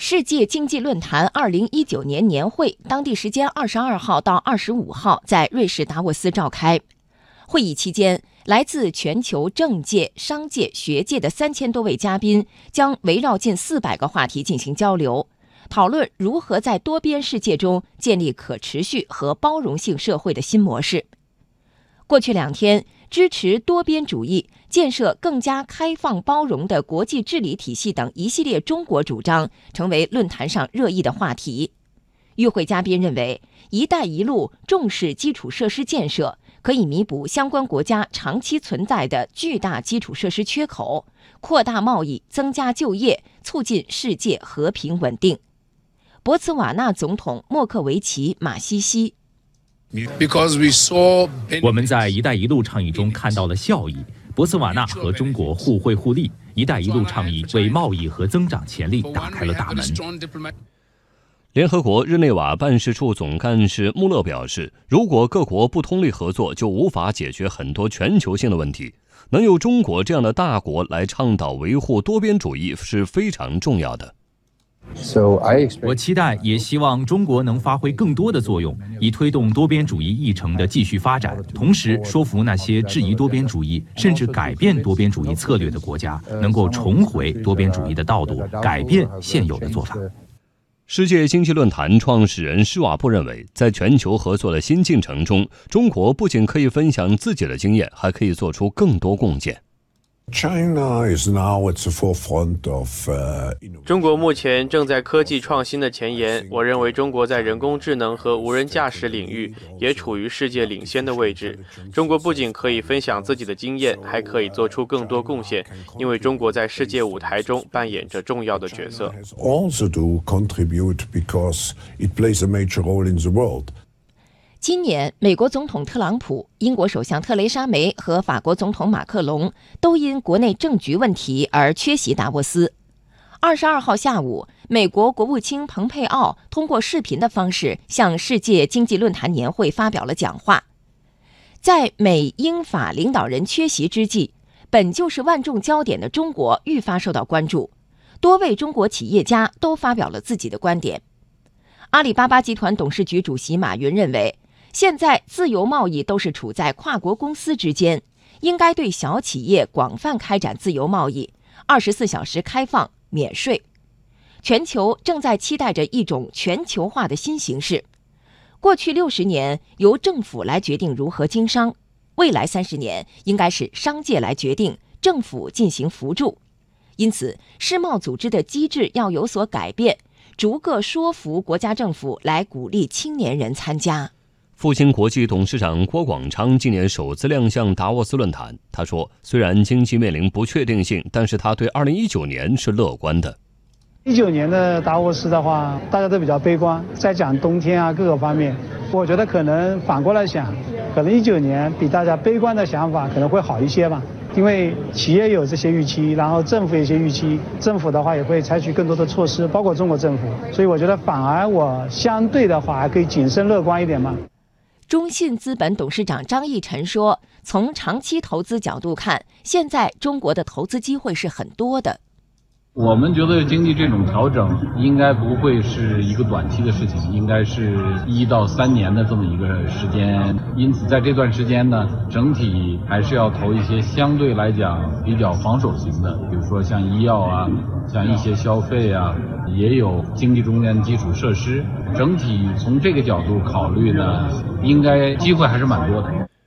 世界经济论坛二零一九年年会，当地时间二十二号到二十五号在瑞士达沃斯召开。会议期间，来自全球政界、商界、学界的三千多位嘉宾将围绕近四百个话题进行交流，讨论如何在多边世界中建立可持续和包容性社会的新模式。过去两天，支持多边主义、建设更加开放包容的国际治理体系等一系列中国主张成为论坛上热议的话题。与会嘉宾认为，“一带一路”重视基础设施建设，可以弥补相关国家长期存在的巨大基础设施缺口，扩大贸易、增加就业，促进世界和平稳定。博茨瓦纳总统莫克维奇马西西。我们在“一带一路”倡议中看到了效益。博茨瓦纳和中国互惠互利，“一带一路”倡议为贸易和增长潜力打开了大门。联合国日内瓦办事处总干事穆勒表示，如果各国不通力合作，就无法解决很多全球性的问题。能有中国这样的大国来倡导维护多边主义是非常重要的。我期待，也希望中国能发挥更多的作用，以推动多边主义议程的继续发展，同时说服那些质疑多边主义甚至改变多边主义策略的国家，能够重回多边主义的道路，改变现有的做法。世界经济论坛创始人施瓦布认为，在全球合作的新进程中，中国不仅可以分享自己的经验，还可以做出更多贡献。中国目前正在科技创新的前沿。我认为中国在人工智能和无人驾驶领域也处于世界领先的位置。中国不仅可以分享自己的经验，还可以做出更多贡献，因为中国在世界舞台中扮演着重要的角色。今年，美国总统特朗普、英国首相特蕾莎梅和法国总统马克龙都因国内政局问题而缺席达沃斯。二十二号下午，美国国务卿蓬佩奥通过视频的方式向世界经济论坛年会发表了讲话。在美英法领导人缺席之际，本就是万众焦点的中国愈发受到关注。多位中国企业家都发表了自己的观点。阿里巴巴集团董事局主席马云认为。现在自由贸易都是处在跨国公司之间，应该对小企业广泛开展自由贸易，二十四小时开放免税。全球正在期待着一种全球化的新形式。过去六十年由政府来决定如何经商，未来三十年应该是商界来决定，政府进行扶助。因此，世贸组织的机制要有所改变，逐个说服国家政府来鼓励青年人参加。复兴国际董事长郭广昌今年首次亮相达沃斯论坛。他说：“虽然经济面临不确定性，但是他对2019年是乐观的。19年的达沃斯的话，大家都比较悲观，在讲冬天啊各个方面。我觉得可能反过来想，可能19年比大家悲观的想法可能会好一些吧。因为企业有这些预期，然后政府有些预期，政府的话也会采取更多的措施，包括中国政府。所以我觉得反而我相对的话还可以谨慎乐观一点嘛。”中信资本董事长张义晨说：“从长期投资角度看，现在中国的投资机会是很多的。我们觉得经济这种调整应该不会是一个短期的事情，应该是一到三年的这么一个时间。因此，在这段时间呢，整体还是要投一些相对来讲比较防守型的，比如说像医药啊，像一些消费啊。”也有经济中间基础设施，整体从这个角度考虑呢，应该机会还是蛮多的。